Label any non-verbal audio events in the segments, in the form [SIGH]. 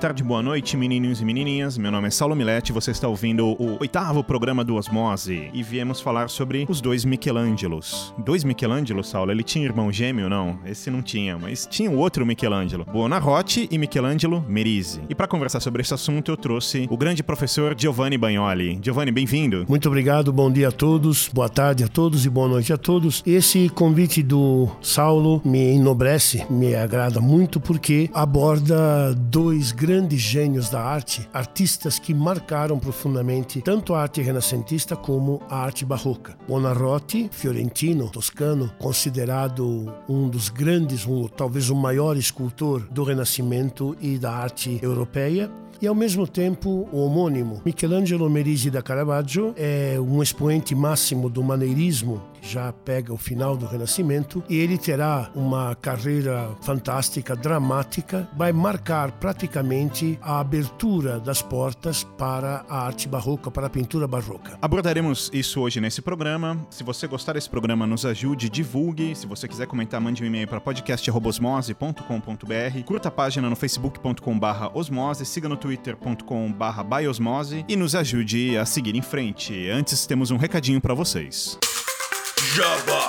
Tarde, boa noite, menininhos e menininhas. Meu nome é Saulo Milete, você está ouvindo o oitavo programa do Osmose e viemos falar sobre os dois Michelangelos. Dois Michelangelos, Saulo? Ele tinha irmão gêmeo, não? Esse não tinha, mas tinha o outro Michelangelo, Buonarroti e Michelangelo Merisi. E para conversar sobre esse assunto, eu trouxe o grande professor Giovanni Bagnoli. Giovanni, bem-vindo. Muito obrigado, bom dia a todos, boa tarde a todos e boa noite a todos. Esse convite do Saulo me enobrece, me agrada muito porque aborda dois grandes gênios da arte, artistas que marcaram profundamente tanto a arte renascentista como a arte barroca. Buonarroti, fiorentino, toscano, considerado um dos grandes, um, talvez o maior escultor do Renascimento e da arte europeia, e ao mesmo tempo o homônimo Michelangelo Merisi da Caravaggio é um expoente máximo do maneirismo já pega o final do Renascimento e ele terá uma carreira fantástica, dramática, vai marcar praticamente a abertura das portas para a arte barroca, para a pintura barroca. Abordaremos isso hoje nesse programa. Se você gostar desse programa, nos ajude, divulgue. Se você quiser comentar, mande um e-mail para podcast.osmose.com.br. Curta a página no facebook.com.br osmose, siga no twitter.com.br biosmose e nos ajude a seguir em frente. Antes, temos um recadinho para vocês.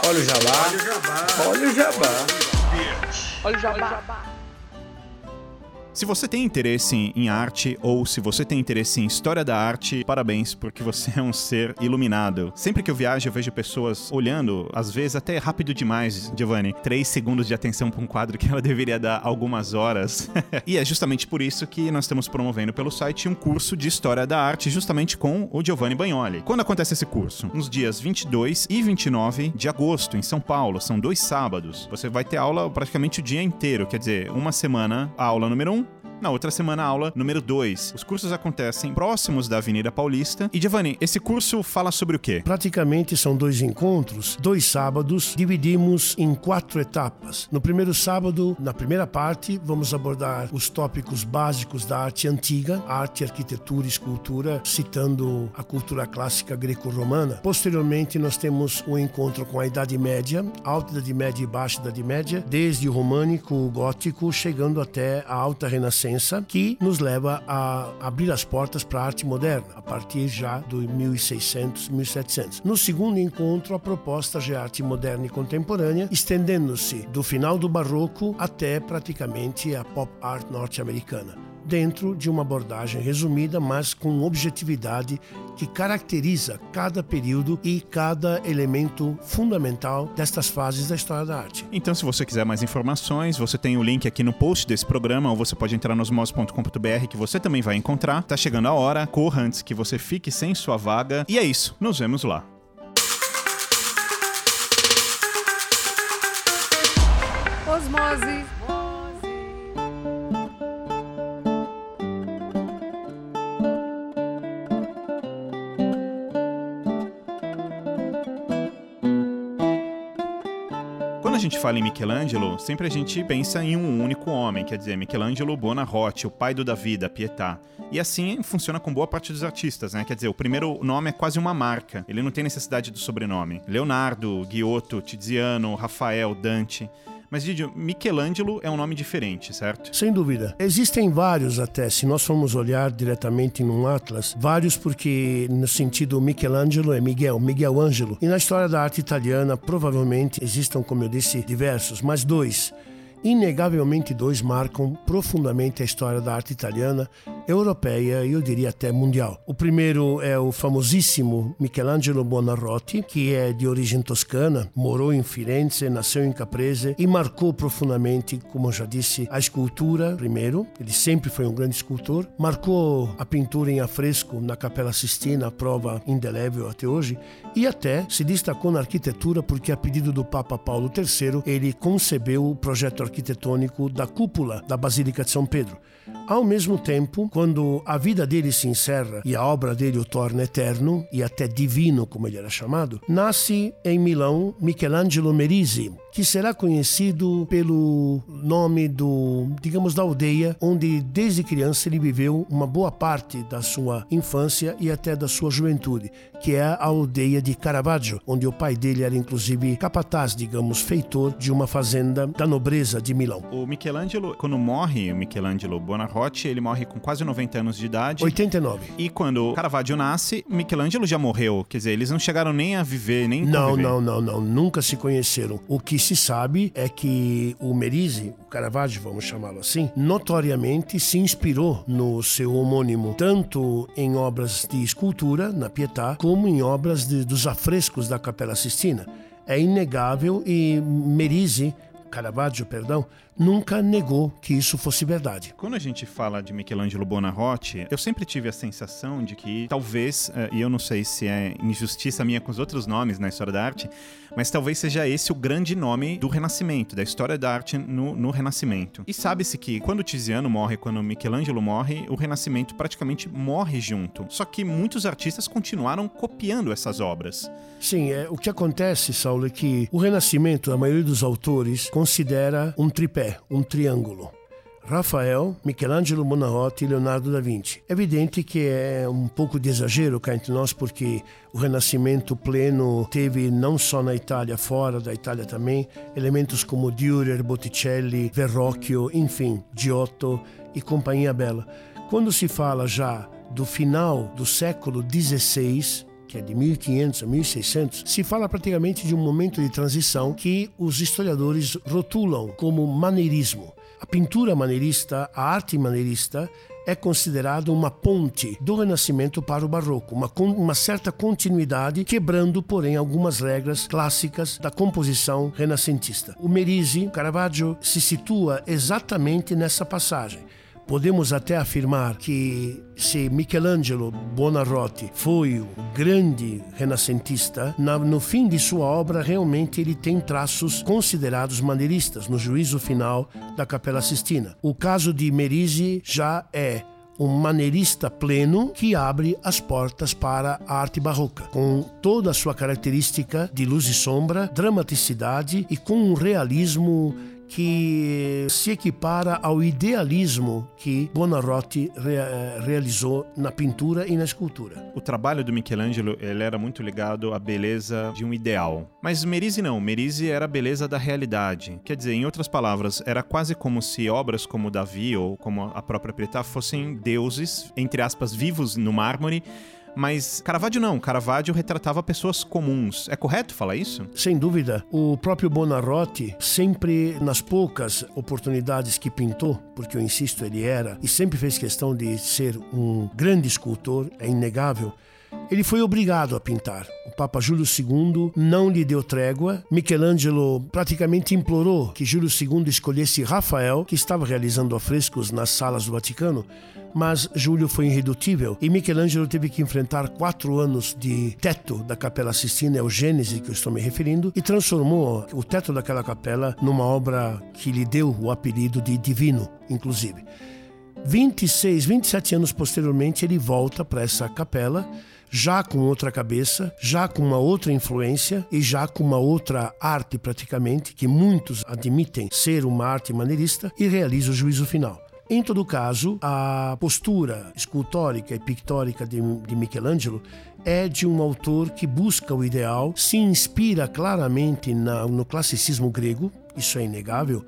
Olha o jabá. Olha o jabá. Olha o jabá. Se você tem interesse em- arte ou se você tem interesse em história da arte, parabéns, porque você é um ser iluminado. Sempre que eu viajo, eu vejo pessoas olhando, às vezes até rápido demais, Giovanni. Três segundos de atenção para um quadro que ela [LAUGHS] deveria dar algumas horas. [LAUGHS] e é justamente por isso que nós estamos promovendo pelo site um curso de história da arte, justamente com o Giovanni Bagnoli. Quando acontece esse curso? Nos dias 22 e 29 de agosto, em São Paulo. São dois sábados. Você vai ter aula praticamente o dia inteiro, quer dizer, uma semana a aula número 1, um, na outra semana, aula número 2. Os cursos acontecem próximos da Avenida Paulista. E, Giovanni, esse curso fala sobre o quê? Praticamente são dois encontros, dois sábados, dividimos em quatro etapas. No primeiro sábado, na primeira parte, vamos abordar os tópicos básicos da arte antiga, arte, arquitetura e escultura, citando a cultura clássica greco-romana. Posteriormente, nós temos o encontro com a Idade Média, Alta Idade Média e Baixa Idade Média, desde o românico, o gótico, chegando até a Alta Renascença, que nos leva a abrir as portas para a arte moderna, a partir já do 1600, 1700. No segundo encontro, a proposta é arte moderna e contemporânea, estendendo-se do final do barroco até praticamente a pop art norte-americana dentro de uma abordagem resumida, mas com objetividade que caracteriza cada período e cada elemento fundamental destas fases da história da arte. Então, se você quiser mais informações, você tem o link aqui no post desse programa, ou você pode entrar no osmos.com.br que você também vai encontrar. Tá chegando a hora, corra antes que você fique sem sua vaga. E é isso, nos vemos lá. Osmose. Fala em Michelangelo, sempre a gente pensa em um único homem, quer dizer, Michelangelo Buonarroti, o pai do Davi, da Pietà. E assim funciona com boa parte dos artistas, né? Quer dizer, o primeiro nome é quase uma marca, ele não tem necessidade do sobrenome. Leonardo, Giotto, Tiziano, Rafael, Dante. Mas, Didio, Michelangelo é um nome diferente, certo? Sem dúvida. Existem vários até, se nós formos olhar diretamente num atlas, vários porque no sentido Michelangelo é Miguel, Miguel Ângelo. E na história da arte italiana, provavelmente existam, como eu disse, diversos, mas dois. Inegavelmente dois marcam profundamente a história da arte italiana, europeia e eu diria até mundial. O primeiro é o famosíssimo Michelangelo Buonarroti, que é de origem toscana, morou em Firenze, nasceu em Caprese e marcou profundamente, como eu já disse, a escultura primeiro. Ele sempre foi um grande escultor. Marcou a pintura em afresco na Capela Sistina, prova indelével até hoje, e até se destacou na arquitetura porque a pedido do Papa Paulo III ele concebeu o projeto arquitetônico da cúpula da Basílica de São Pedro. Ao mesmo tempo, quando a vida dele se encerra e a obra dele o torna eterno e até divino, como ele era chamado, nasce em Milão Michelangelo Merisi, que será conhecido pelo nome do, digamos, da aldeia onde desde criança ele viveu uma boa parte da sua infância e até da sua juventude, que é a aldeia de Caravaggio, onde o pai dele era inclusive capataz, digamos, feitor de uma fazenda da nobreza de Milão. O Michelangelo, quando morre, o Michelangelo Buonarroti, ele morre com quase 90 anos de idade. 89. E quando Caravaggio nasce, Michelangelo já morreu. Quer dizer, eles não chegaram nem a viver, nem Não, conviver. não, não, não. Nunca se conheceram. O que se sabe é que o Merisi, o Caravaggio, vamos chamá-lo assim, notoriamente se inspirou no seu homônimo, tanto em obras de escultura, na Pietà, como em obras de, dos afrescos da Capela Sistina. É inegável e Merisi, Caravaggio, perdão, nunca negou que isso fosse verdade. Quando a gente fala de Michelangelo Buonarroti, eu sempre tive a sensação de que talvez, eh, e eu não sei se é injustiça minha com os outros nomes na história da arte, mas talvez seja esse o grande nome do Renascimento, da história da arte no, no Renascimento. E sabe-se que quando Tiziano morre, quando Michelangelo morre, o Renascimento praticamente morre junto. Só que muitos artistas continuaram copiando essas obras. Sim, é, o que acontece, Saulo, é que o Renascimento, a maioria dos autores, considera um tripé, um triângulo. Rafael, Michelangelo Buonarroti e Leonardo da Vinci. É evidente que é um pouco de exagero cá entre nós, porque o Renascimento pleno teve não só na Itália, fora da Itália também, elementos como Dürer, Botticelli, Verrocchio, enfim, Giotto e Companhia Bella. Quando se fala já do final do século XVI, que é de 1500 a 1600, se fala praticamente de um momento de transição que os historiadores rotulam como maneirismo. A pintura maneirista, a arte maneirista, é considerada uma ponte do Renascimento para o Barroco, uma, uma certa continuidade, quebrando, porém, algumas regras clássicas da composição renascentista. O Merisi, Caravaggio, se situa exatamente nessa passagem. Podemos até afirmar que se Michelangelo Buonarroti foi o grande renascentista, no fim de sua obra realmente ele tem traços considerados maneiristas no juízo final da Capela Sistina. O caso de Merisi já é um maneirista pleno que abre as portas para a arte barroca, com toda a sua característica de luz e sombra, dramaticidade e com um realismo que se equipara ao idealismo que Buonarroti re realizou na pintura e na escultura. O trabalho do Michelangelo ele era muito ligado à beleza de um ideal. Mas Merisi não, Merisi era a beleza da realidade. Quer dizer, em outras palavras, era quase como se obras como Davi ou como a própria Pietà fossem deuses, entre aspas, vivos no mármore, mas Caravaggio não, Caravaggio retratava pessoas comuns. É correto falar isso? Sem dúvida. O próprio Buonarroti, sempre nas poucas oportunidades que pintou, porque eu insisto, ele era, e sempre fez questão de ser um grande escultor, é inegável, ele foi obrigado a pintar. O Papa Júlio II não lhe deu trégua. Michelangelo praticamente implorou que Júlio II escolhesse Rafael, que estava realizando afrescos nas salas do Vaticano, mas Júlio foi irredutível e Michelangelo teve que enfrentar quatro anos de teto da Capela Sistina, é o Gênese que eu estou me referindo, e transformou o teto daquela capela numa obra que lhe deu o apelido de divino, inclusive. 26, 27 anos posteriormente, ele volta para essa capela já com outra cabeça, já com uma outra influência e já com uma outra arte praticamente, que muitos admitem ser uma arte maneirista, e realiza o juízo final. Em todo caso, a postura escultórica e pictórica de, de Michelangelo é de um autor que busca o ideal, se inspira claramente na, no classicismo grego, isso é inegável,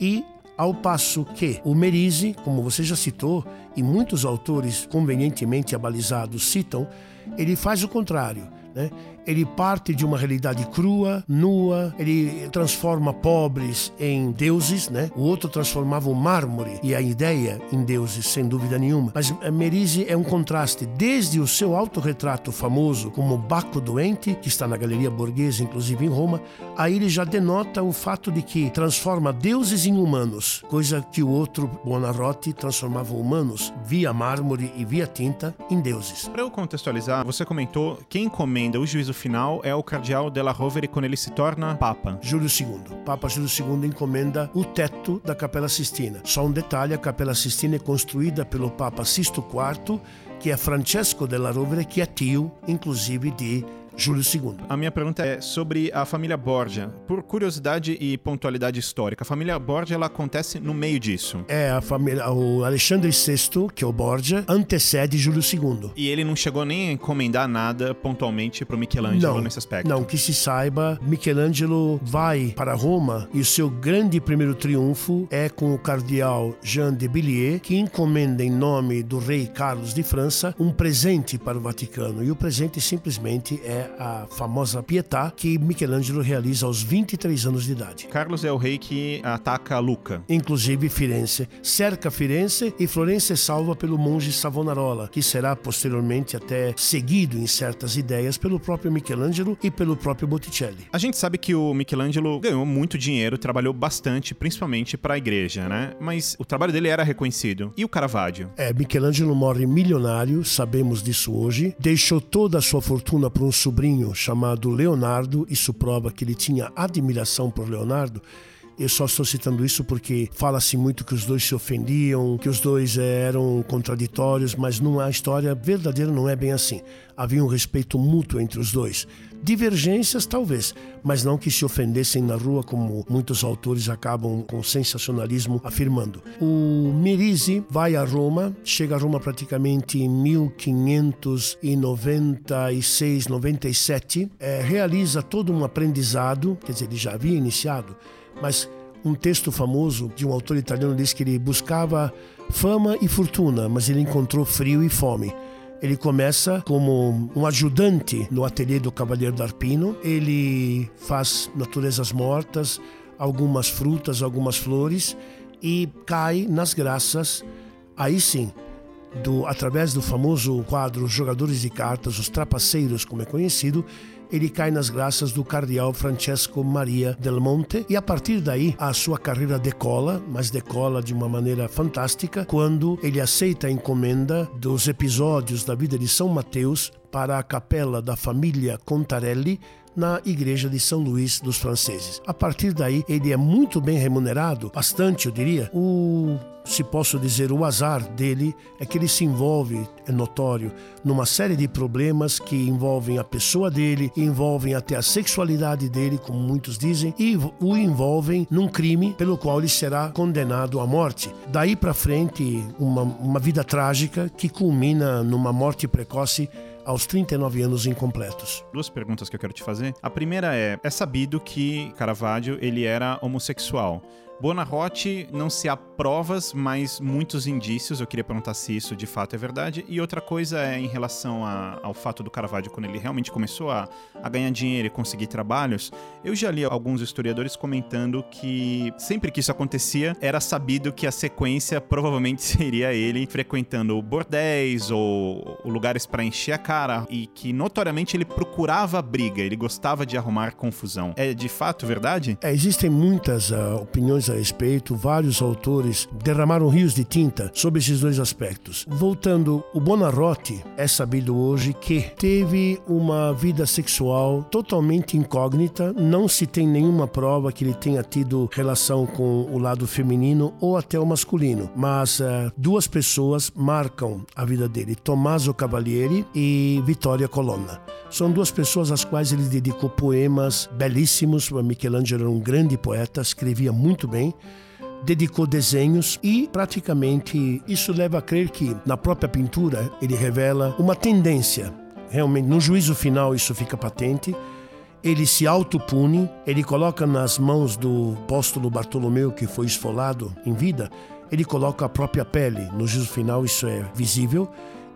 e ao passo que o Merisi, como você já citou, e muitos autores convenientemente abalizados citam, ele faz o contrário. Né? Ele parte de uma realidade crua, nua, ele transforma pobres em deuses, né? O outro transformava o mármore e a ideia em deuses, sem dúvida nenhuma. Mas Merisi é um contraste, desde o seu autorretrato famoso como Baco Doente, que está na Galeria Borghese, inclusive em Roma, aí ele já denota o fato de que transforma deuses em humanos, coisa que o outro, Buonarroti, transformava humanos via mármore e via tinta em deuses. Para eu contextualizar, você comentou quem encomenda o juízo final é o cardeal della Rovere quando ele se torna papa. Júlio II. Papa Júlio II encomenda o teto da Capela Sistina. Só um detalhe, a Capela Sistina é construída pelo Papa Sisto IV, que é Francesco della Rovere, que é tio, inclusive, de Júlio II. A minha pergunta é sobre a família Borgia. Por curiosidade e pontualidade histórica, a família Borgia ela acontece no meio disso. É a família, o Alexandre VI, que é o Borgia, antecede Júlio II. E ele não chegou nem a encomendar nada pontualmente para o Michelangelo não, nesse aspecto. Não, que se saiba, Michelangelo vai para Roma e o seu grande primeiro triunfo é com o cardeal Jean de Billiers, que encomenda em nome do rei Carlos de França um presente para o Vaticano. E o presente simplesmente é a famosa Pietà que Michelangelo realiza aos 23 anos de idade. Carlos é o rei que ataca Luca. Inclusive Firenze. Cerca Firenze e Florença é salva pelo monge Savonarola, que será posteriormente até seguido em certas ideias pelo próprio Michelangelo e pelo próprio Botticelli. A gente sabe que o Michelangelo ganhou muito dinheiro, trabalhou bastante, principalmente para a igreja, né? Mas o trabalho dele era reconhecido. E o Caravaggio? É, Michelangelo morre milionário, sabemos disso hoje. Deixou toda a sua fortuna para um sobrinho chamado Leonardo, isso prova que ele tinha admiração por Leonardo. Eu só estou citando isso porque fala-se muito que os dois se ofendiam, que os dois eram contraditórios, mas não, história verdadeira não é bem assim. Havia um respeito mútuo entre os dois. Divergências, talvez, mas não que se ofendessem na rua, como muitos autores acabam com sensacionalismo afirmando. O Merisi vai a Roma, chega a Roma praticamente em 1596, 97, é, realiza todo um aprendizado, quer dizer, ele já havia iniciado, mas um texto famoso de um autor italiano diz que ele buscava fama e fortuna, mas ele encontrou frio e fome. Ele começa como um ajudante no ateliê do Cavaleiro d'Arpino. Ele faz naturezas mortas, algumas frutas, algumas flores e cai nas graças, aí sim, do, através do famoso quadro Jogadores de Cartas, os Trapaceiros, como é conhecido, ele cai nas graças do cardeal Francesco Maria del Monte e a partir daí a sua carreira decola, mas decola de uma maneira fantástica quando ele aceita a encomenda dos episódios da vida de São Mateus para a capela da família Contarelli na igreja de São Luís dos Franceses. A partir daí, ele é muito bem remunerado, bastante, eu diria. O se posso dizer, o azar dele é que ele se envolve, é notório, numa série de problemas que envolvem a pessoa dele, envolvem até a sexualidade dele, como muitos dizem, e o envolvem num crime pelo qual ele será condenado à morte. Daí para frente, uma, uma vida trágica que culmina numa morte precoce aos 39 anos incompletos. Duas perguntas que eu quero te fazer. A primeira é: é sabido que Caravaggio ele era homossexual. Buonarroti não se há provas, mas muitos indícios. Eu queria perguntar se isso de fato é verdade. E outra coisa é em relação a, ao fato do Caravaggio, quando ele realmente começou a, a ganhar dinheiro e conseguir trabalhos. Eu já li alguns historiadores comentando que sempre que isso acontecia, era sabido que a sequência provavelmente [LAUGHS] seria ele frequentando bordéis ou lugares para encher a cara e que notoriamente ele procurava briga, ele gostava de arrumar confusão. É de fato verdade? É, existem muitas uh, opiniões a respeito, vários autores derramaram rios de tinta sobre esses dois aspectos. Voltando, o Bonarroti é sabido hoje que teve uma vida sexual totalmente incógnita, não se tem nenhuma prova que ele tenha tido relação com o lado feminino ou até o masculino, mas uh, duas pessoas marcam a vida dele, Tommaso Cavalieri e Vittoria Colonna. São duas pessoas às quais ele dedicou poemas belíssimos. Michelangelo era um grande poeta, escrevia muito bem dedicou desenhos e praticamente isso leva a crer que na própria pintura ele revela uma tendência. Realmente, no juízo final isso fica patente. Ele se autopune, ele coloca nas mãos do apóstolo Bartolomeu, que foi esfolado em vida, ele coloca a própria pele. No juízo final isso é visível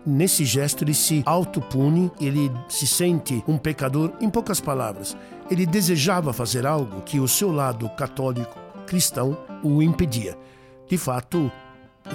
Nesse gesto, ele se autopune, ele se sente um pecador. Em poucas palavras, ele desejava fazer algo que o seu lado católico cristão o impedia. De fato,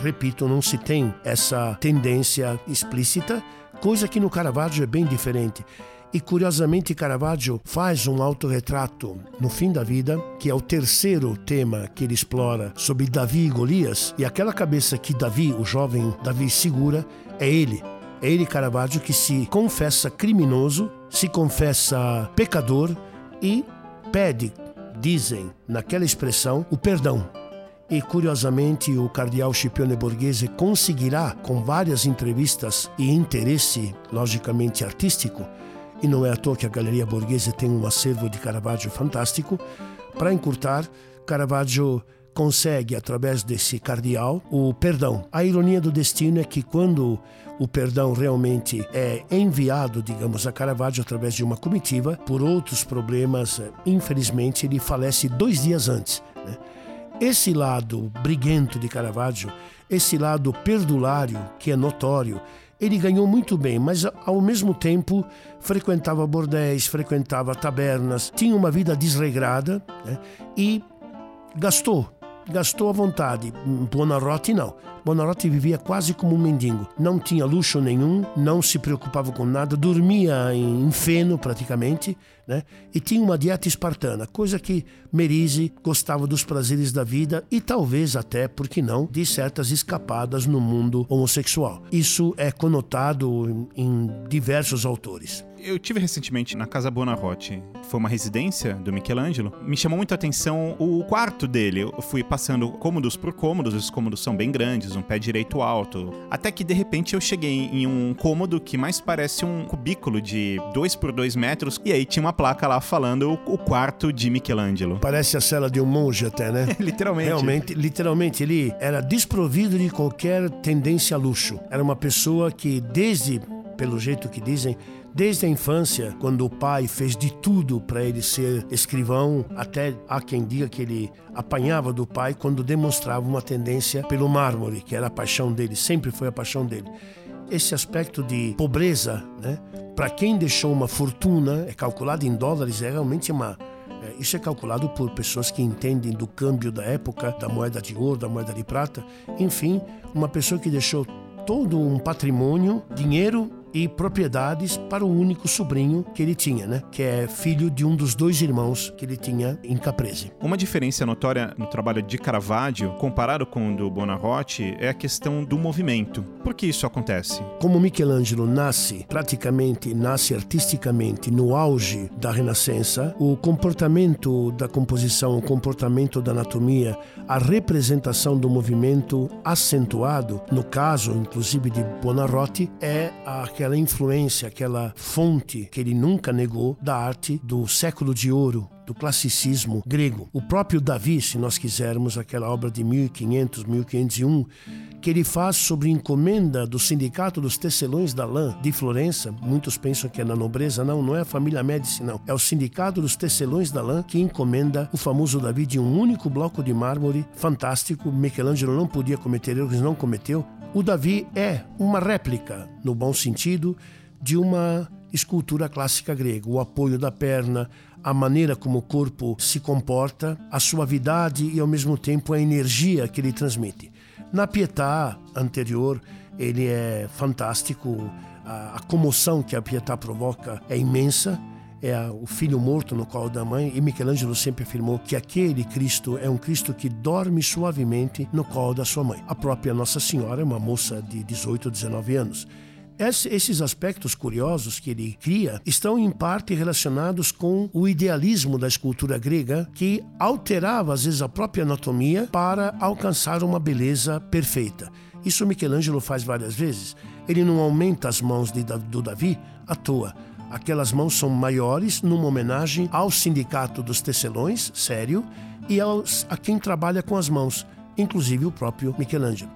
repito, não se tem essa tendência explícita, coisa que no Caravaggio é bem diferente. E curiosamente, Caravaggio faz um autorretrato no fim da vida, que é o terceiro tema que ele explora sobre Davi e Golias. E aquela cabeça que Davi, o jovem Davi, segura, é ele. É ele, Caravaggio, que se confessa criminoso, se confessa pecador e pede, dizem naquela expressão, o perdão. E curiosamente, o cardeal Scipione Borghese conseguirá, com várias entrevistas e interesse, logicamente artístico, e não é à toa que a Galeria Borghese tem um acervo de Caravaggio fantástico, para encurtar, Caravaggio consegue, através desse cardeal, o perdão. A ironia do destino é que quando o perdão realmente é enviado, digamos, a Caravaggio através de uma comitiva, por outros problemas, infelizmente, ele falece dois dias antes. Né? Esse lado briguento de Caravaggio, esse lado perdulário, que é notório, ele ganhou muito bem, mas ao mesmo tempo frequentava bordéis, frequentava tabernas, tinha uma vida desregrada né? e gastou gastou à vontade. Buonarroti não. Buonarroti vivia quase como um mendigo. Não tinha luxo nenhum, não se preocupava com nada, dormia em feno praticamente, né? E tinha uma dieta espartana, coisa que Merise gostava dos prazeres da vida e talvez até, por que não, de certas escapadas no mundo homossexual. Isso é conotado em diversos autores. Eu tive recentemente na Casa Buonarroti, foi uma residência do Michelangelo. Me chamou muito a atenção o quarto dele. Eu fui passando cômodos por cômodos, os cômodos são bem grandes, um pé direito alto. Até que de repente eu cheguei em um cômodo que mais parece um cubículo de 2 por 2 metros, e aí tinha uma placa lá falando o quarto de Michelangelo. Parece a cela de um monge até, né? [LAUGHS] literalmente. Realmente, literalmente, ele era desprovido de qualquer tendência a luxo. Era uma pessoa que desde pelo jeito que dizem, Desde a infância, quando o pai fez de tudo para ele ser escrivão, até há quem diga que ele apanhava do pai quando demonstrava uma tendência pelo mármore, que era a paixão dele, sempre foi a paixão dele. Esse aspecto de pobreza, né? Para quem deixou uma fortuna, é calculado em dólares, é realmente uma é, isso é calculado por pessoas que entendem do câmbio da época, da moeda de ouro, da moeda de prata. Enfim, uma pessoa que deixou todo um patrimônio, dinheiro e propriedades para o único sobrinho que ele tinha, né? Que é filho de um dos dois irmãos que ele tinha em Caprese. Uma diferença notória no trabalho de Caravaggio, comparado com o do Buonarroti, é a questão do movimento. Por que isso acontece? Como Michelangelo nasce, praticamente nasce artisticamente no auge da Renascença, o comportamento da composição, o comportamento da anatomia, a representação do movimento acentuado, no caso, inclusive, de Buonarroti, é a aquela influência, aquela fonte que ele nunca negou da arte do século de ouro, do classicismo grego. O próprio Davi, se nós quisermos, aquela obra de 1500, 1501, que ele faz sobre encomenda do Sindicato dos Tecelões da Lã de Florença. Muitos pensam que é na nobreza, não, não é a família Médici, não. É o Sindicato dos Tecelões da Lã que encomenda o famoso Davi de um único bloco de mármore fantástico. Michelangelo não podia cometer erros, não cometeu. O Davi é uma réplica, no bom sentido, de uma escultura clássica grega. O apoio da perna, a maneira como o corpo se comporta, a suavidade e ao mesmo tempo a energia que ele transmite. Na Pietà anterior, ele é fantástico, a, comoção que a Pietà provoca é imensa é o filho morto no colo da mãe, e Michelangelo sempre afirmou que aquele Cristo é um Cristo que dorme suavemente no colo da sua mãe. A própria Nossa Senhora é uma moça de 18 ou 19 anos. Esses aspectos curiosos que ele cria estão em parte relacionados com o idealismo da escultura grega, que alterava às vezes a própria anatomia para alcançar uma beleza perfeita. Isso Michelangelo faz várias vezes. Ele não aumenta as mãos de, do Davi à toa Aquelas mãos são maiores numa homenagem ao sindicato dos tecelões, sério, e aos, a quem trabalha com as mãos, inclusive o próprio Michelangelo.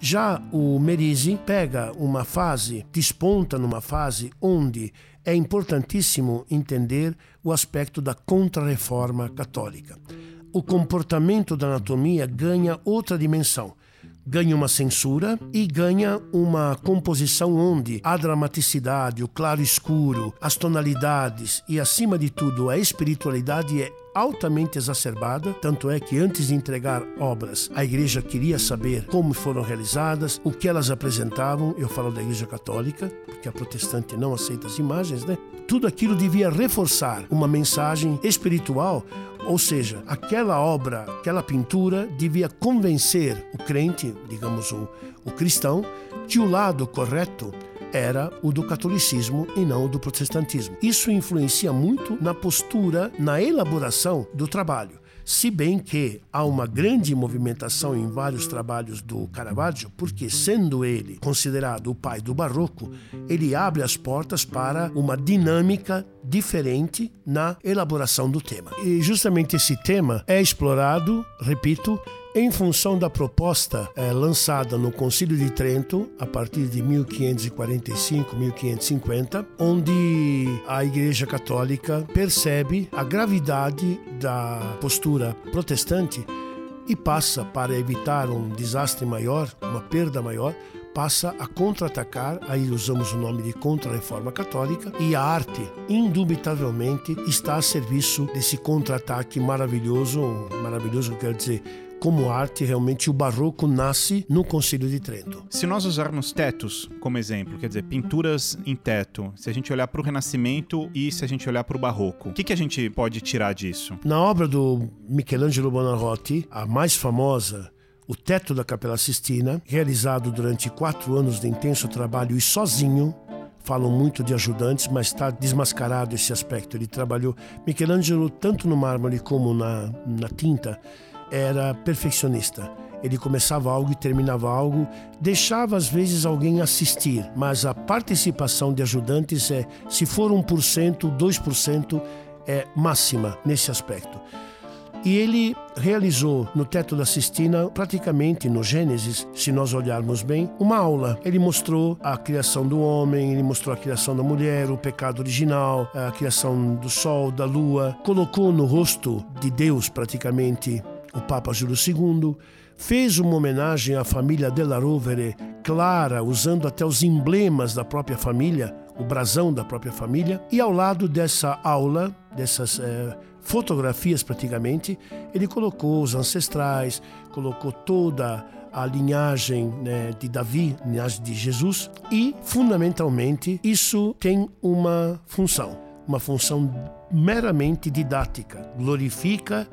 Já o Merisi pega uma fase, desponta numa fase onde é importantíssimo entender o aspecto da contrarreforma católica. O comportamento da anatomia ganha outra dimensão ganha uma censura e ganha uma composição onde a dramaticidade, o claro escuro, as tonalidades e, acima de tudo, a espiritualidade é altamente exacerbada, tanto é que antes de entregar obras, a igreja queria saber como foram realizadas, o que elas apresentavam. Eu falo da igreja católica, porque a protestante não aceita as imagens, né? Tudo aquilo devia reforçar uma mensagem espiritual ou seja, aquela obra, aquela pintura devia convencer o crente, digamos o, o cristão, que o lado correto era o do catolicismo e não o do protestantismo. Isso influencia muito na postura, na elaboração do trabalho. Se bem que há uma grande movimentação em vários trabalhos do Caravaggio, porque sendo ele considerado o pai do barroco, ele abre as portas para uma dinâmica diferente na elaboração do tema. E justamente esse tema é explorado, repito, em função da proposta é, lançada no Concílio de Trento, a partir de 1545-1550, onde a Igreja Católica percebe a gravidade da postura protestante e passa, para evitar um desastre maior, uma perda maior, passa a contra-atacar, aí usamos o nome de contra-reforma católica, e a arte, indubitavelmente, está a serviço desse contra-ataque maravilhoso, maravilhoso quer dizer, como arte, realmente o barroco nasce no Concílio de Trento. Se nós usarmos tetos como exemplo, quer dizer, pinturas em teto, se a gente olhar para o Renascimento e se a gente olhar para o Barroco, o que, que a gente pode tirar disso? Na obra do Michelangelo Buonarroti, a mais famosa, o teto da Capela Sistina, realizado durante quatro anos de intenso trabalho e sozinho, falam muito de ajudantes, mas está desmascarado esse aspecto. Ele trabalhou, Michelangelo, tanto no mármore como na, na tinta, era perfeccionista. Ele começava algo e terminava algo, deixava às vezes alguém assistir, mas a participação de ajudantes é, se for 1%, 2%, é máxima nesse aspecto. E ele realizou no teto da Sistina, praticamente no Gênesis, se nós olharmos bem, uma aula. Ele mostrou a criação do homem, ele mostrou a criação da mulher, o pecado original, a criação do sol, da lua, colocou no rosto de Deus praticamente o Papa Júlio II, fez uma homenagem à família Della Rovere clara, usando até os emblemas da própria família, o brasão da própria família, e ao lado dessa aula, dessas é, fotografias praticamente, ele colocou os ancestrais, colocou toda a linhagem né, de Davi, linhagem de Jesus, e fundamentalmente isso tem uma função, uma função meramente didática, glorifica,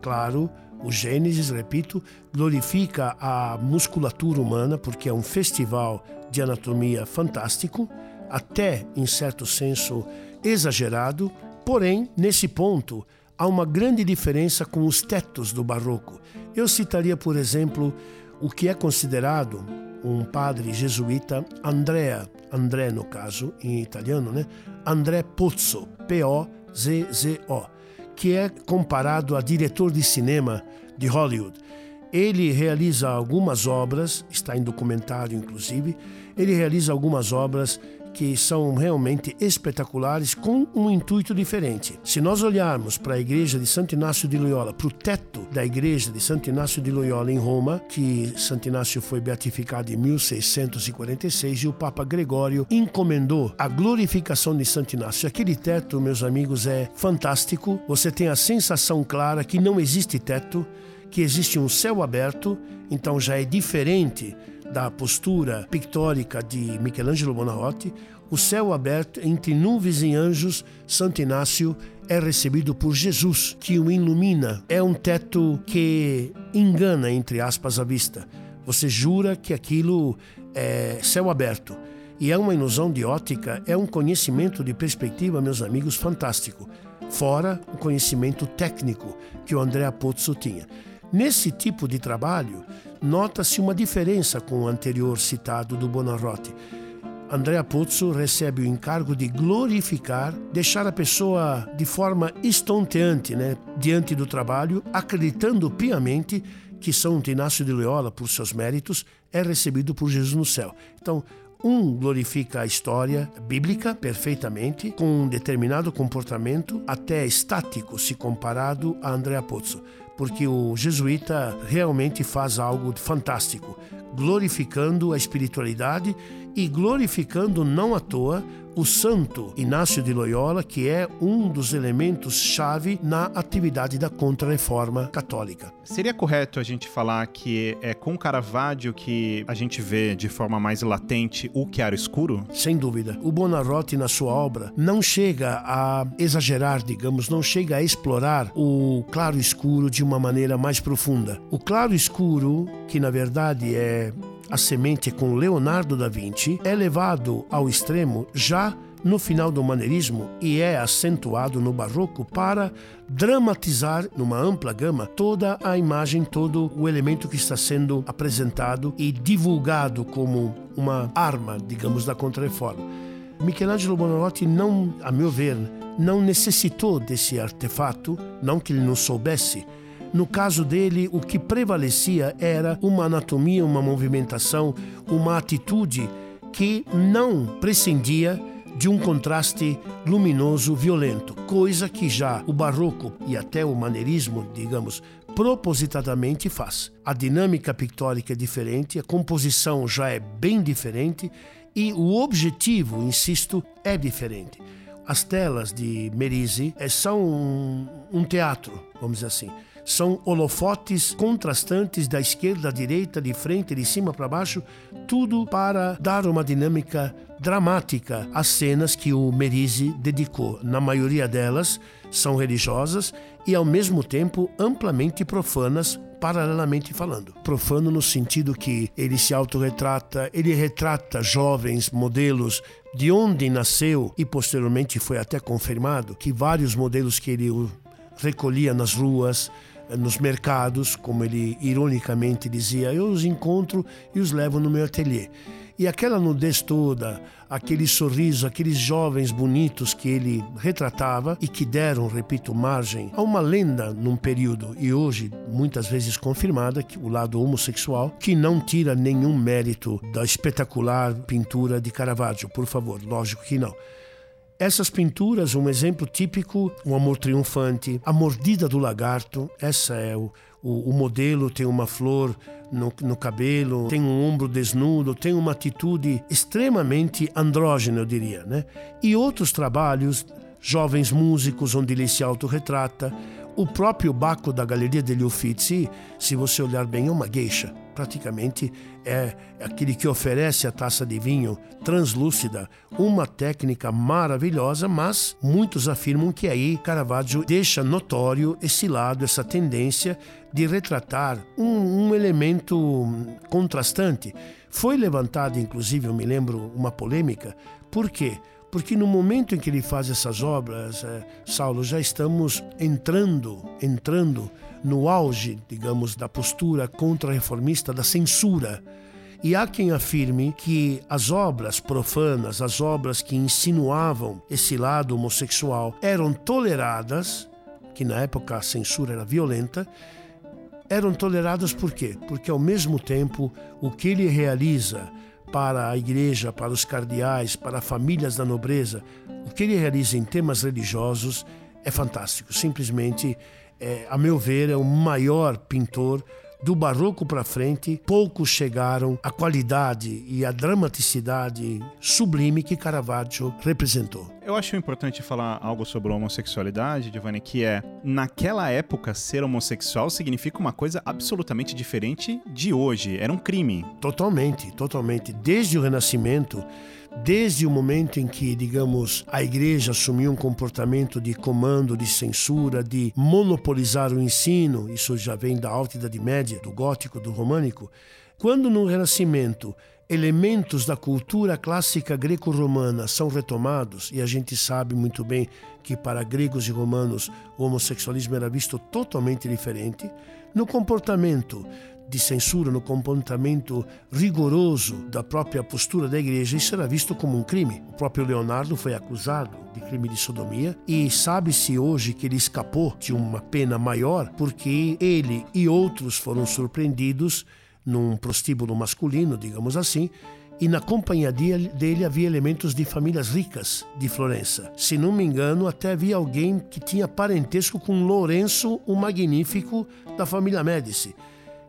claro, o Gênesis, repito, glorifica a musculatura humana porque é um festival de anatomia fantástico, até em certo senso exagerado, porém, nesse ponto, há uma grande diferença com os tetos do barroco. Eu citaria, por exemplo, o que é considerado um padre jesuíta, Andrea, André no caso, em italiano, né? André Pozzo, P-O-Z-Z-O que é comparado a diretor de cinema de Hollywood. Ele realiza algumas obras, está em documentário inclusive, ele realiza algumas obras que são realmente espetaculares com um intuito diferente. Se nós olharmos para a igreja de Santo Inácio de Loyola, para o teto da igreja de Santo Inácio de Loyola em Roma, que Santo Inácio foi beatificado em 1646 e o Papa Gregório encomendou a glorificação de Santo Inácio. Aquele teto, meus amigos, é fantástico. Você tem a sensação clara que não existe teto, que existe um céu aberto, então já é diferente da postura pictórica de Michelangelo Buonarroti, o céu aberto entre nuvens e anjos, Santo Inácio é recebido por Jesus, que o ilumina. É um teto que engana, entre aspas, a vista. Você jura que aquilo é céu aberto. E é uma ilusão de ótica, é um conhecimento de perspectiva, meus amigos, fantástico. Fora o conhecimento técnico que o André Pozzo tinha. Nesse tipo de trabalho, nota-se uma diferença com o anterior citado do Bonarroti. Andrea Pozzo recebe o encargo de glorificar, deixar a pessoa de forma estonteante né, diante do trabalho, acreditando piamente que São Inácio de Loyola, por seus méritos, é recebido por Jesus no céu. Então, um glorifica a história bíblica perfeitamente, com um determinado comportamento, até estático se comparado a Andrea Pozzo porque o jesuíta realmente faz algo fantástico, glorificando a espiritualidade e glorificando não à toa o santo Inácio de Loyola, que é um dos elementos-chave na atividade da Contra-Reforma Católica. Seria correto a gente falar que é com Caravaggio que a gente vê de forma mais latente o chiaro escuro? Sem dúvida. O Buonarroti, na sua obra, não chega a exagerar, digamos, não chega a explorar o claro escuro de uma maneira mais profunda. O claro escuro, que na verdade é a semente com Leonardo da Vinci, é levado ao extremo já no final do maneirismo e é acentuado no barroco para dramatizar numa ampla gama toda a imagem, todo o elemento que está sendo apresentado e divulgado como uma arma, digamos, da Contra-Reforma. Michelangelo Buonarroti não, a meu ver, não necessitou desse artefato, não que ele não soubesse. No caso dele, o que prevalecia era uma anatomia, uma movimentação, uma atitude que não prescindia de um contraste luminoso violento, coisa que já o barroco e até o maneirismo, digamos, propositadamente faz. A dinâmica pictórica é diferente, a composição já é bem diferente e o objetivo, insisto, é diferente. As telas de Merisi eh, são um, teatro, vamos dizer assim. São holofotes contrastantes da esquerda à direita, de frente, de cima para baixo, tudo para dar uma dinâmica dramática às cenas que o Merisi dedicou. Na maioria delas são religiosas e, ao mesmo tempo, amplamente profanas paralelamente falando. Profano no sentido que ele se autorretrata, ele retrata jovens modelos de onde nasceu e posteriormente foi até confirmado que vários modelos que ele recolhia nas ruas, nos mercados, como ele ironicamente dizia, eu os encontro e os levo no meu ateliê. E aquela nudez toda, aquele sorriso, aqueles jovens bonitos que ele retratava e que deram, repito, margem a uma lenda num período e hoje muitas vezes confirmada, que o lado homossexual, que não tira nenhum mérito da espetacular pintura de Caravaggio, por favor, lógico que não. Essas pinturas, um exemplo típico, o amor triunfante, a mordida do lagarto, essa é o, o, o modelo, tem uma flor no, no, cabelo, tem um ombro desnudo, tem uma atitude extremamente andrógena, eu diria, né? E outros trabalhos, jovens músicos, onde ele se autorretrata, o próprio Baco da Galeria degli Uffizi, se você olhar bem, é uma geisha praticamente é aquele que oferece a taça de vinho translúcida, uma técnica maravilhosa, mas muitos afirmam que aí Caravaggio deixa notório esse lado, essa tendência de retratar um, um elemento contrastante. Foi levantada, inclusive, eu me lembro, uma polêmica. Por quê? Porque no momento em que ele faz essas obras, é, Saulo, já estamos entrando, entrando no auge, digamos, da postura contra-reformista, da censura. E há quem afirme que as obras profanas, as obras que insinuavam esse lado homossexual, eram toleradas, que na época a censura era violenta, eram toleradas por quê? Porque ao mesmo tempo o que ele realiza para a igreja, para os cardeais, para famílias da nobreza, o que ele realiza em temas religiosos é fantástico. Simplesmente é, a meu ver, é o maior pintor do barroco para frente, poucos chegaram à qualidade e à dramaticidade sublime que Caravaggio representou. Eu acho importante falar algo sobre a homossexualidade, Giovanni, que é, naquela época, ser homossexual significa uma coisa absolutamente diferente de hoje. Era um crime. Totalmente, totalmente. Desde o Renascimento, Desde o momento em que, digamos, a igreja assumiu um comportamento de comando, de censura, de monopolizar o ensino, isso já vem da Alta Idade Média, do gótico, do românico, quando no Renascimento elementos da cultura clássica greco-romana são retomados, e a gente sabe muito bem que para gregos e romanos o homossexualismo era visto totalmente diferente, no comportamento de censura, no comportamento rigoroso da própria postura da igreja, isso era visto como um crime. O próprio Leonardo foi acusado de crime de sodomia e sabe-se hoje que ele escapou de uma pena maior porque ele e outros foram surpreendidos num prostíbulo masculino, digamos assim, e na companhia dele havia elementos de famílias ricas de Florença. Se não me engano, até havia alguém que tinha parentesco com Lourenço o Magnífico da família Médici.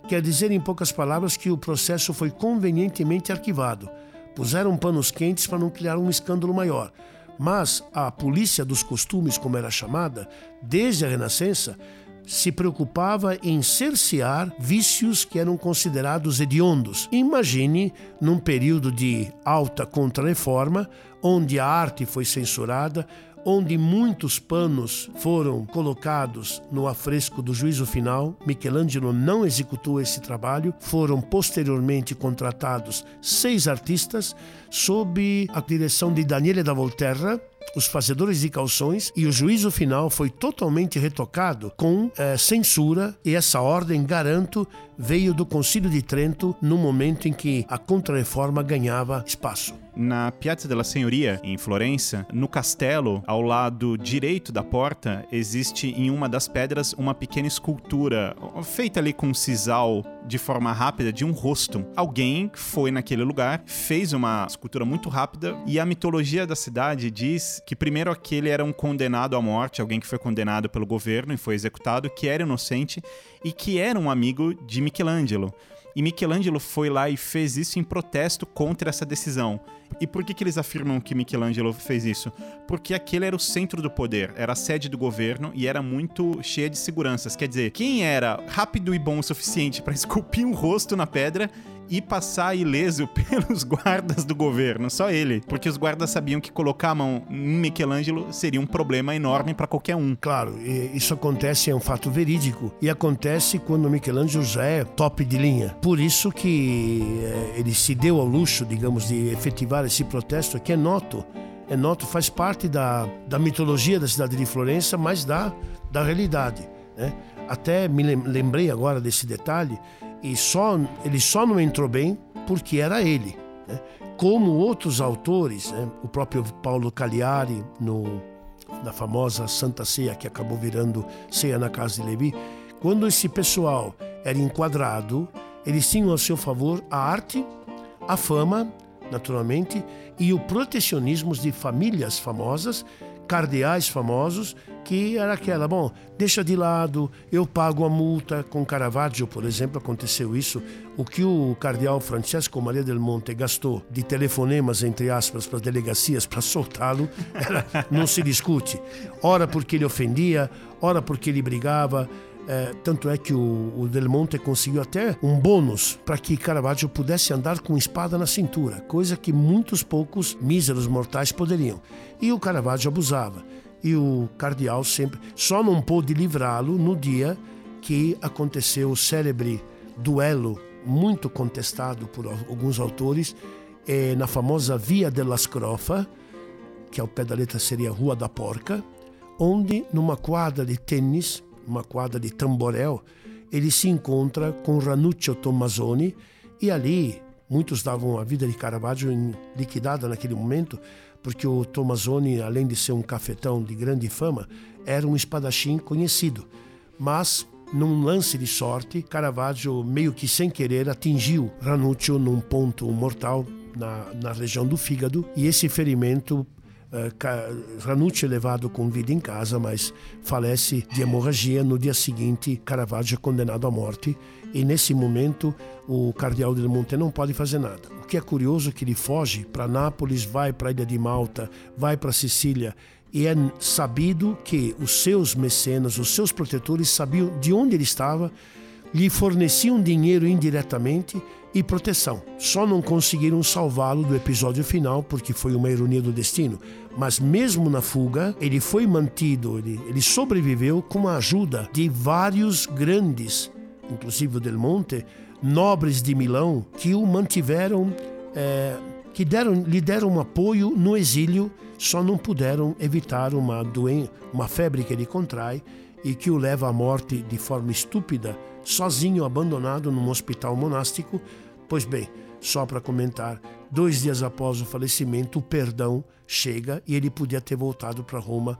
Quer dizer, em poucas palavras, que o processo foi convenientemente arquivado. Puseram panos quentes para não criar um escândalo maior. Mas a polícia dos costumes, como era chamada, desde a Renascença, se preocupava em cercear vícios que eram considerados hediondos. Imagine num período de alta contra-reforma, onde a arte foi censurada, onde muitos panos foram colocados no afresco do juízo final. Michelangelo não executou esse trabalho. Foram posteriormente contratados seis artistas sob a direção de Daniele da Volterra, os fazedores de calções e o juízo final foi totalmente retocado com eh, censura e essa ordem, garanto, veio do Concílio de Trento no momento em que a Contra-Reforma ganhava espaço. Na Piazza della Signoria, em Florença, no castelo, ao lado direito da porta, existe em uma das pedras uma pequena escultura, feita ali com um sisal de forma rápida de um rosto. Alguém foi naquele lugar, fez uma escultura muito rápida e a mitologia da cidade diz que primeiro aquele era um condenado à morte, alguém que foi condenado pelo governo e foi executado, que era inocente e que era um amigo de Michelangelo. E Michelangelo foi lá e fez isso em protesto contra essa decisão. E por que, que eles afirmam que Michelangelo fez isso? Porque aquele era o centro do poder, era a sede do governo e era muito cheia de seguranças. Quer dizer, quem era rápido e bom o suficiente para [LAUGHS] esculpir um rosto na pedra e passar ileso [LAUGHS] pelos guardas do governo, só ele, porque os guardas sabiam que colocar a mão em Michelangelo seria um problema enorme para qualquer um. Claro, isso acontece, é um fato verídico, e acontece quando Michelangelo já é top de linha. Por isso que eh, ele se deu ao luxo, digamos, de efetivar esse protesto, que é noto, é noto, faz parte da, da mitologia da cidade de Florença, mas da, da realidade. Né? Até me lembrei agora desse detalhe, e só ele só não entrou bem porque era ele. Né? Como outros autores, né? o próprio Paulo Cagliari, no, na famosa Santa Ceia, que acabou virando Ceia na Casa de Levi, quando esse pessoal era enquadrado, eles tinham a seu favor a arte, a fama, naturalmente, e o protecionismo de famílias famosas cardeais famosos, que era aquela, bom, deixa de lado, eu pago a multa. Com Caravaggio, por exemplo, aconteceu isso. O que o cardeal Francesco Maria del Monte gastou de telefonemas, entre aspas, para as delegacias para soltá-lo, [LAUGHS] não se discute. Ora porque ele ofendia, ora porque ele brigava. É, tanto é que o, o, Del Monte conseguiu até um bônus para que Caravaggio pudesse andar com espada na cintura, coisa que muitos poucos míseros mortais poderiam. E o Caravaggio abusava. E o cardeal sempre só não pôde livrá-lo no dia que aconteceu o célebre duelo muito contestado por alguns autores é, na famosa Via della Scrofa, que ao pé da letra seria Rua da Porca, onde numa quadra de tênis uma quadra de tamborel, ele se encontra com Ranuccio Tommasoni e ali muitos davam a vida de Caravaggio liquidada naquele momento, porque o Tommasoni, além de ser um cafetão de grande fama, era um espadachim conhecido. Mas num lance de sorte, Caravaggio, meio que sem querer, atingiu Ranuccio num ponto mortal na, na região do fígado e esse ferimento Ranucci é levado com vida em casa, mas falece de hemorragia. No dia seguinte, Caravaggio é condenado à morte. E nesse momento, o cardeal del Monte não pode fazer nada. O que é curioso é que ele foge para Nápoles, vai para a ilha de Malta, vai para Sicília. E é sabido que os seus mecenas, os seus protetores, sabiam de onde ele estava, lhe forneciam dinheiro indiretamente e proteção. Só não conseguiram salvá-lo do episódio final porque foi uma ironia do destino. Mas mesmo na fuga, ele foi mantido, ele, ele sobreviveu com a ajuda de vários grandes, inclusive o Del Monte, nobres de Milão, que o mantiveram, é, que deram, lhe deram um apoio no exílio, só não puderam evitar uma, doen uma febre que ele contrai e que o leva à morte de forma estúpida, sozinho, abandonado num hospital monástico, Pois bem, só para comentar, dois dias após o falecimento, o perdão chega e ele podia ter voltado para Roma,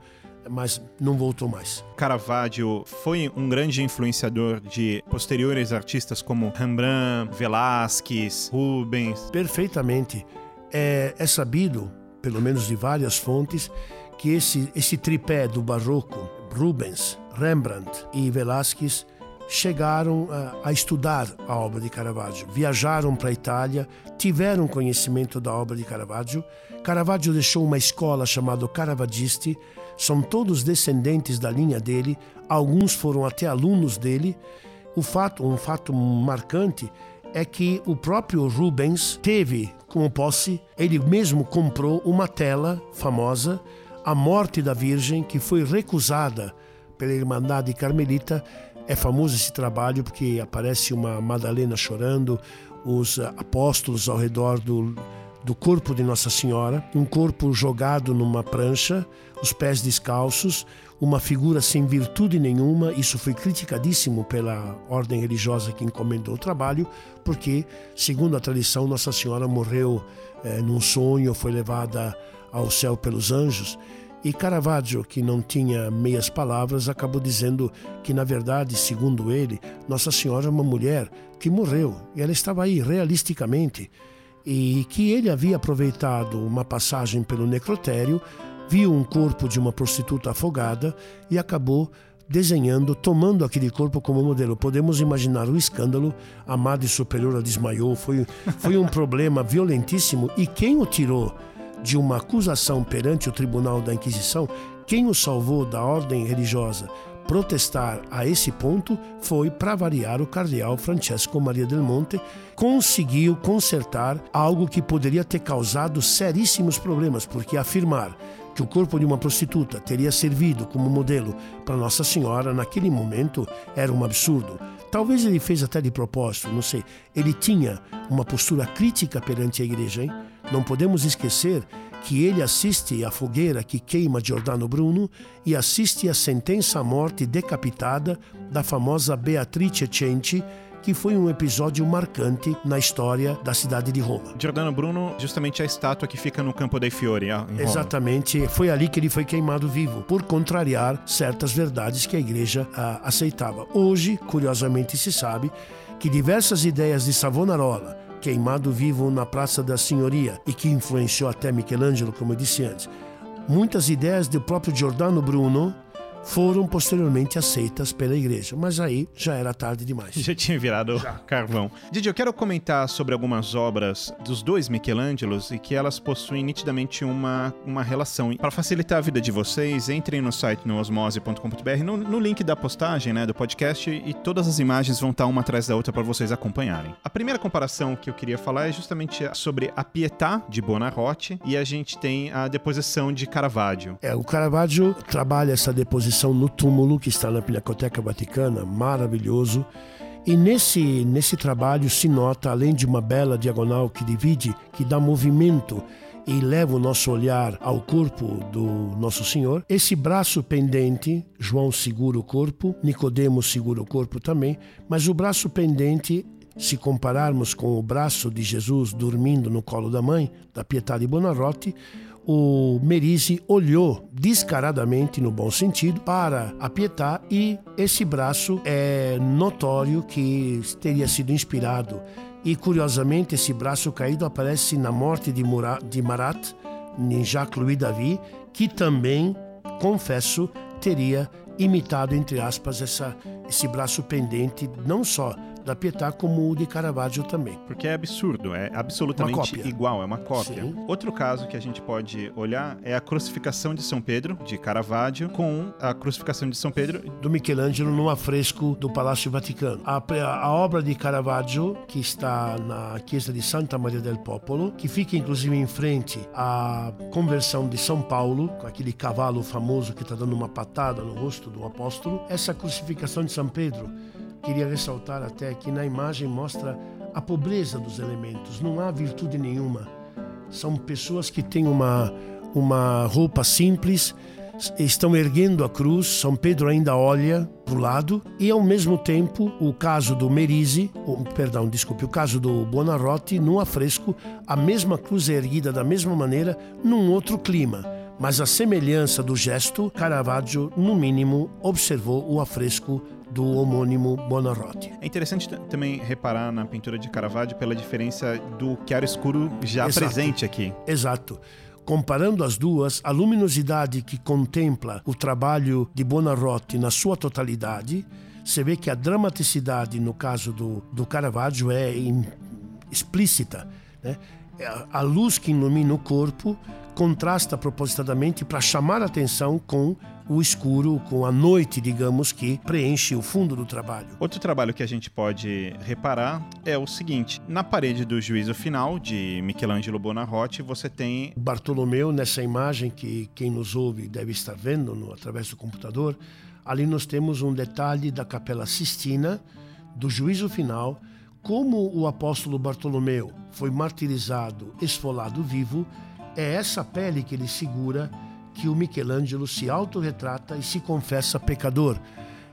mas não voltou mais. Caravaggio foi um grande influenciador de posteriores artistas como Rembrandt, Velázquez, Rubens. Perfeitamente. É, é sabido, pelo menos de várias fontes, que esse, esse tripé do barroco, Rubens, Rembrandt e Velázquez, chegaram a, a, estudar a obra de Caravaggio, viajaram para a Itália, tiveram conhecimento da obra de Caravaggio. Caravaggio deixou uma escola chamada Caravaggisti, são todos descendentes da linha dele, alguns foram até alunos dele. O fato, um fato marcante é que o próprio Rubens teve como posse, ele mesmo comprou uma tela famosa a morte da Virgem, que foi recusada pela Irmandade Carmelita. É famoso esse trabalho porque aparece uma Madalena chorando, os apóstolos ao redor do, do corpo de Nossa Senhora, um corpo jogado numa prancha, os pés descalços, uma figura sem virtude nenhuma. Isso foi criticadíssimo pela ordem religiosa que encomendou o trabalho, porque, segundo a tradição, Nossa Senhora morreu é, num sonho, foi levada ao céu pelos anjos. E Caravaggio, que não tinha meias palavras, acabou dizendo que, na verdade, segundo ele, Nossa Senhora é uma mulher que morreu e ela estava aí realisticamente. E que ele havia aproveitado uma passagem pelo necrotério, viu um corpo de uma prostituta afogada e acabou desenhando, tomando aquele corpo como modelo. Podemos imaginar o escândalo. A Madre Superiora desmaiou, foi, foi um problema violentíssimo. E quem o tirou? De uma acusação perante o Tribunal da Inquisição, quem o salvou da ordem religiosa protestar a esse ponto foi, para variar, o cardeal Francesco Maria del Monte, conseguiu consertar algo que poderia ter causado seríssimos problemas, porque afirmar que o corpo de uma prostituta teria servido como modelo para Nossa Senhora naquele momento era um absurdo. Talvez ele fez até de propósito, não sei. Ele tinha uma postura crítica perante a igreja, hein? Não podemos esquecer que ele assiste à fogueira que queima Giordano Bruno e assiste à sentença à morte decapitada da famosa Beatrice Cenci, que foi um episódio marcante na história da cidade de Roma. Giordano Bruno, justamente a estátua que fica no Campo dei Fiori, em Roma. Exatamente, foi ali que ele foi queimado vivo, por contrariar certas verdades que a igreja ah, aceitava. Hoje, curiosamente, se sabe que diversas ideias de Savonarola, queimado vivo na Praça da Senhoria e que influenciou até Michelangelo, como eu disse antes. Muitas ideias do próprio Giordano Bruno foram posteriormente aceitas pela igreja, mas aí já era tarde demais. [LAUGHS] Já tinha virado já. carvão. Didi, eu quero comentar sobre algumas obras dos dois Michelangelos e que elas possuem nitidamente uma, uma relação. Para facilitar a vida de vocês, entrem no site no osmose.com.br, no, no, link da postagem né, do podcast, e todas as imagens vão estar uma atrás da outra para vocês acompanharem. A primeira comparação que eu queria falar é justamente sobre a Pietà de Buonarroti e a gente tem a deposição de Caravaggio. É, o Caravaggio trabalha essa deposição exposição no túmulo que está na Pinacoteca Vaticana, maravilhoso. E nesse, nesse trabalho se nota, além de uma bela diagonal que divide, que dá movimento e leva o nosso olhar ao corpo do Nosso Senhor, esse braço pendente, João segura o corpo, Nicodemos segura o corpo também, mas o braço pendente se compararmos com o braço de Jesus dormindo no colo da mãe, da Pietà de Bonarotti, o Merisi olhou descaradamente, no bom sentido, para a Pietà e esse braço é notório que teria sido inspirado. E curiosamente, esse braço caído aparece na morte de, Murat, de Marat, em Jacques-Louis David, que também, confesso, teria imitado, entre aspas, essa, esse braço pendente, não só da Pietà como o de Caravaggio também. Porque é absurdo, é absolutamente igual, é uma cópia. Sim. Outro caso que a gente pode olhar é a crucificação de São Pedro, de Caravaggio, com a crucificação de São Pedro do Michelangelo no afresco do Palácio Vaticano. A, a obra de Caravaggio, que está na Chiesa de Santa Maria del Popolo, que fica inclusive em frente à conversão de São Paulo, com aquele cavalo famoso que está dando uma patada no rosto do apóstolo, essa crucificação de São Pedro Queria ressaltar até que na imagem mostra a pobreza dos elementos, não há virtude nenhuma. São pessoas que têm uma, uma roupa simples, estão erguendo a cruz, São Pedro ainda olha para o lado, e ao mesmo tempo o caso do Merisi, ou, perdão, desculpe, o caso do Buonarroti, no afresco, a mesma cruz é erguida da mesma maneira, num outro clima. Mas a semelhança do gesto, Caravaggio, no mínimo, observou o afresco do homônimo Buonarroti. É interessante também reparar na pintura de Caravaggio pela diferença do chiaro escuro já Exato. presente aqui. Exato. Comparando as duas, a luminosidade que contempla o trabalho de Buonarroti na sua totalidade, você vê que a dramaticidade no caso do, do Caravaggio é explícita. Né? A luz que ilumina o corpo contrasta propositadamente para chamar a atenção com o escuro, com a noite, digamos, que preenche o fundo do trabalho. Outro trabalho que a gente pode reparar é o seguinte: na parede do juízo final de Michelangelo Buonarroti, você tem Bartolomeu nessa imagem que quem nos ouve deve estar vendo no, através do computador. Ali nós temos um detalhe da Capela Sistina do juízo final, como o apóstolo Bartolomeu foi martirizado, esfolado vivo, é essa pele que ele segura que o Michelangelo se autorretrata e se confessa pecador.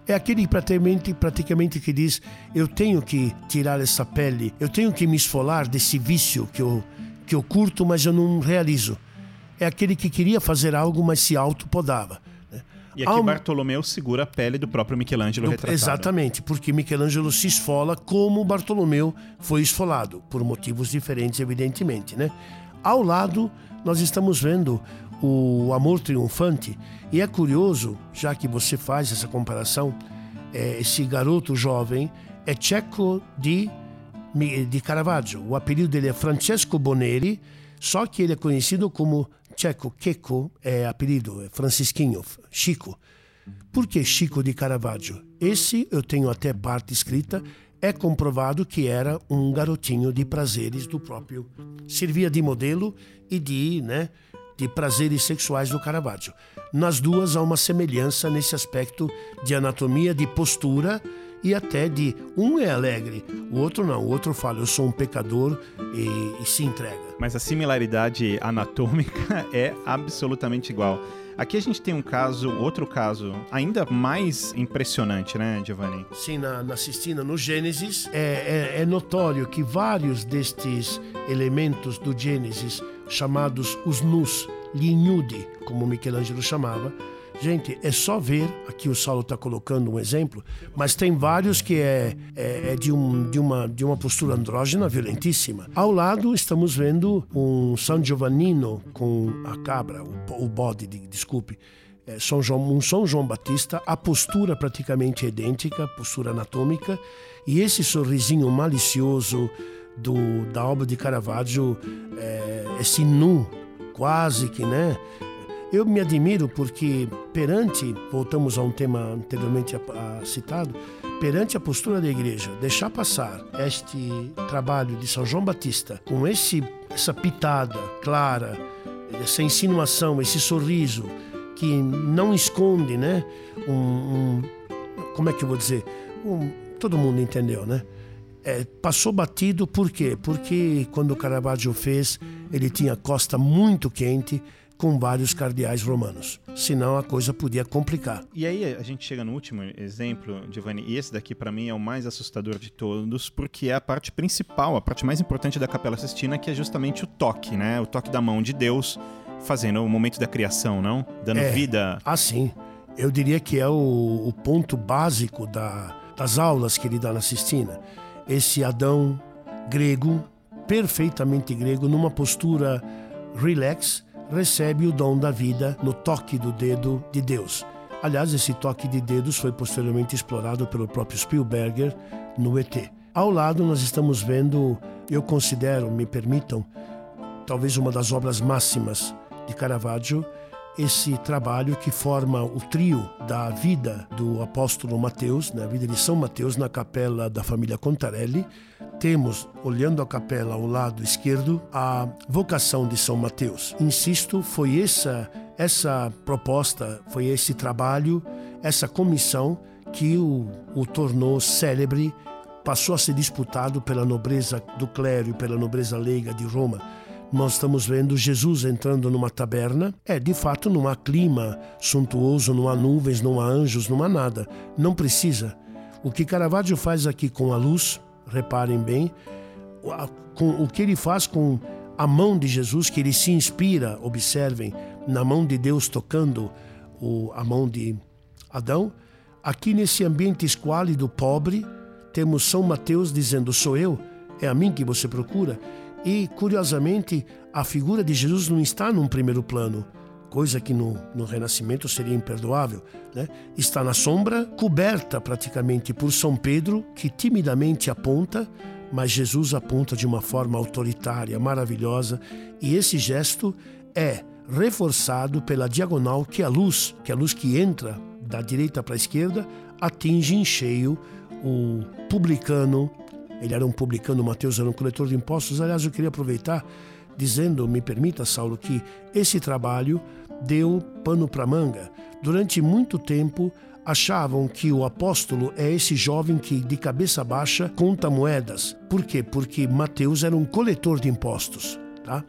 É aquele praticamente, praticamente que diz: Eu tenho que tirar essa pele, eu tenho que me esfolar desse vício que eu, que eu curto, mas eu não realizo. É aquele que queria fazer algo, mas se autopodava. né? E aqui Bartolomeu segura a pele do próprio Michelangelo do- retratado. Exatamente, porque Michelangelo se esfola como Bartolomeu foi esfolado, por motivos diferentes, evidentemente. Né? Ao lado, nós estamos vendo o Amor Triunfante, e é curioso, já que você faz essa comparação, é, esse garoto jovem é di, Mi- di Caravaggio. O apelido dele é Francesco Bonelli, só que ele é conhecido como Cecco Checco, é apelido, é Francisquinho, Chico. Por que Chico de Caravaggio? Esse eu tenho até parte escrita. É comprovado que era um garotinho de prazeres do próprio. Servia de modelo e de, né, de prazeres sexuais do Caravaggio. Nas duas há uma semelhança nesse aspecto de anatomia, de postura e até de um é alegre, o outro não. O outro fala, eu sou um pecador e, e se entrega. Mas a similaridade anatômica [LAUGHS] é absolutamente igual. Aqui a gente tem um caso, outro caso, ainda mais impressionante, né, Giovanni? Sim, na, na Sistina, no Gênesis, é, é, é notório que vários destes elementos do Gênesis, chamados os nus, linhude, como Michelangelo chamava, gente, é só ver, aqui o Saulo está colocando um exemplo, mas tem vários que é, é, é de, um, de, uma, de uma postura andrógena violentíssima. Ao lado, estamos vendo um San Giovannino com a cabra, o, o bode, de- desculpe, é, São João, um São João Batista, a postura praticamente idêntica, postura anatômica, e esse sorrisinho malicioso do, da obra de Caravaggio, é, esse nu, quase que, né? Eu me admiro porque perante, voltamos a um tema anteriormente citado, perante a postura da igreja, deixar passar este trabalho de São João Batista com esse, essa pitada clara, essa insinuação, esse sorriso que não esconde, né? Um, um- como é que eu vou dizer? Um- todo mundo entendeu, né? É, passou batido por quê? Porque quando o Caravaggio fez, ele tinha a costa muito quente com vários cardeais romanos. Senão a coisa podia complicar. E aí a gente chega no último exemplo, Giovanni, e esse daqui pra mim é o mais assustador de todos, porque é a parte principal, a parte mais importante da Capela Sistina, que é justamente o toque, né? O toque da mão de Deus fazendo o momento da criação, não? Dando É. vida. Assim, eu diria que é o, o ponto básico da- das aulas que ele dá na Sistina. Esse Adão grego, perfeitamente grego, numa postura relax, recebe o dom da vida no toque do dedo de Deus. Aliás, esse toque de dedos foi posteriormente explorado pelo próprio Spielberger no ET. Ao lado, nós estamos vendo, eu considero, me permitam, talvez uma das obras máximas de Caravaggio, esse trabalho que forma o trio da vida do apóstolo Mateus, na vida de São Mateus, na capela da família Contarelli. Temos, olhando a capela ao lado esquerdo, a vocação de São Mateus. Insisto, foi essa essa proposta, foi esse trabalho, essa comissão que o, o tornou célebre, passou a ser disputado pela nobreza do clero e pela nobreza leiga de Roma nós estamos vendo Jesus entrando numa taberna. É, de fato, não há clima suntuoso, não há nuvens, não há anjos, não há nada. Não precisa. O que Caravaggio faz aqui com a luz, reparem bem, com o que ele faz com a mão de Jesus, que ele se inspira, observem, na mão de Deus tocando o- a mão de Adão. Aqui nesse ambiente esquálido, pobre, temos São Mateus dizendo: Sou eu, é a mim que você procura. E, curiosamente, a figura de Jesus não está num primeiro plano, coisa que no, no Renascimento seria imperdoável. Né? Está na sombra, coberta praticamente por São Pedro, que timidamente aponta, mas Jesus aponta de uma forma autoritária, maravilhosa, e esse gesto é reforçado pela diagonal que a luz, que a luz que entra da direita para a esquerda, atinge em cheio o publicano. Ele era um publicano, Mateus era um coletor de impostos. Aliás, eu queria aproveitar dizendo, me permita, Saulo, que esse trabalho deu pano para manga. Durante muito tempo, achavam que o apóstolo é esse jovem que, de cabeça baixa, conta moedas. Por quê? Porque Mateus era um coletor de impostos. Tá?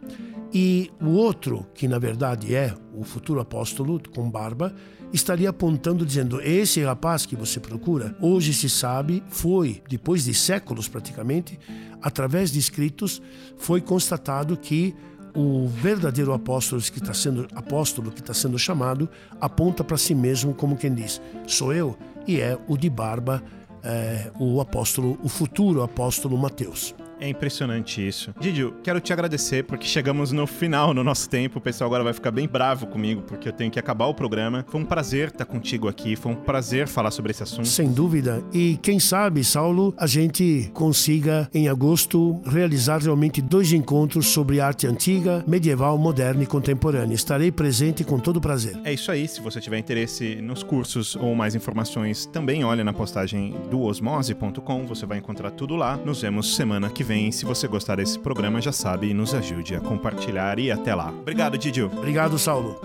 E o outro, que na verdade é o futuro apóstolo com barba, estaria apontando, dizendo: Esse rapaz que você procura, hoje se sabe, foi, depois de séculos praticamente, através de escritos, foi constatado que o verdadeiro apóstolo que está sendo apóstolo que está sendo chamado aponta para si mesmo como quem diz sou eu e é o de barba é, o apóstolo o futuro apóstolo Mateus é impressionante isso. Didio, quero te agradecer porque chegamos no final no nosso tempo. O pessoal agora vai ficar bem bravo comigo porque eu tenho que acabar o programa. Foi um prazer estar contigo aqui, foi um prazer falar sobre esse assunto. Sem dúvida. E quem sabe, Saulo, a gente consiga em agosto realizar realmente dois encontros sobre arte antiga, medieval, moderna e contemporânea. Estarei presente com todo prazer. É isso aí. Se você tiver interesse nos cursos ou mais informações, também olha na postagem do osmose.com. Você vai encontrar tudo lá. Nos vemos semana que vem. Se você gostar desse programa, já sabe, nos ajude a compartilhar e até lá. Obrigado, Didio. Obrigado, Saulo.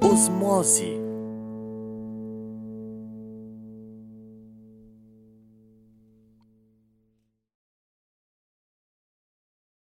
Osmose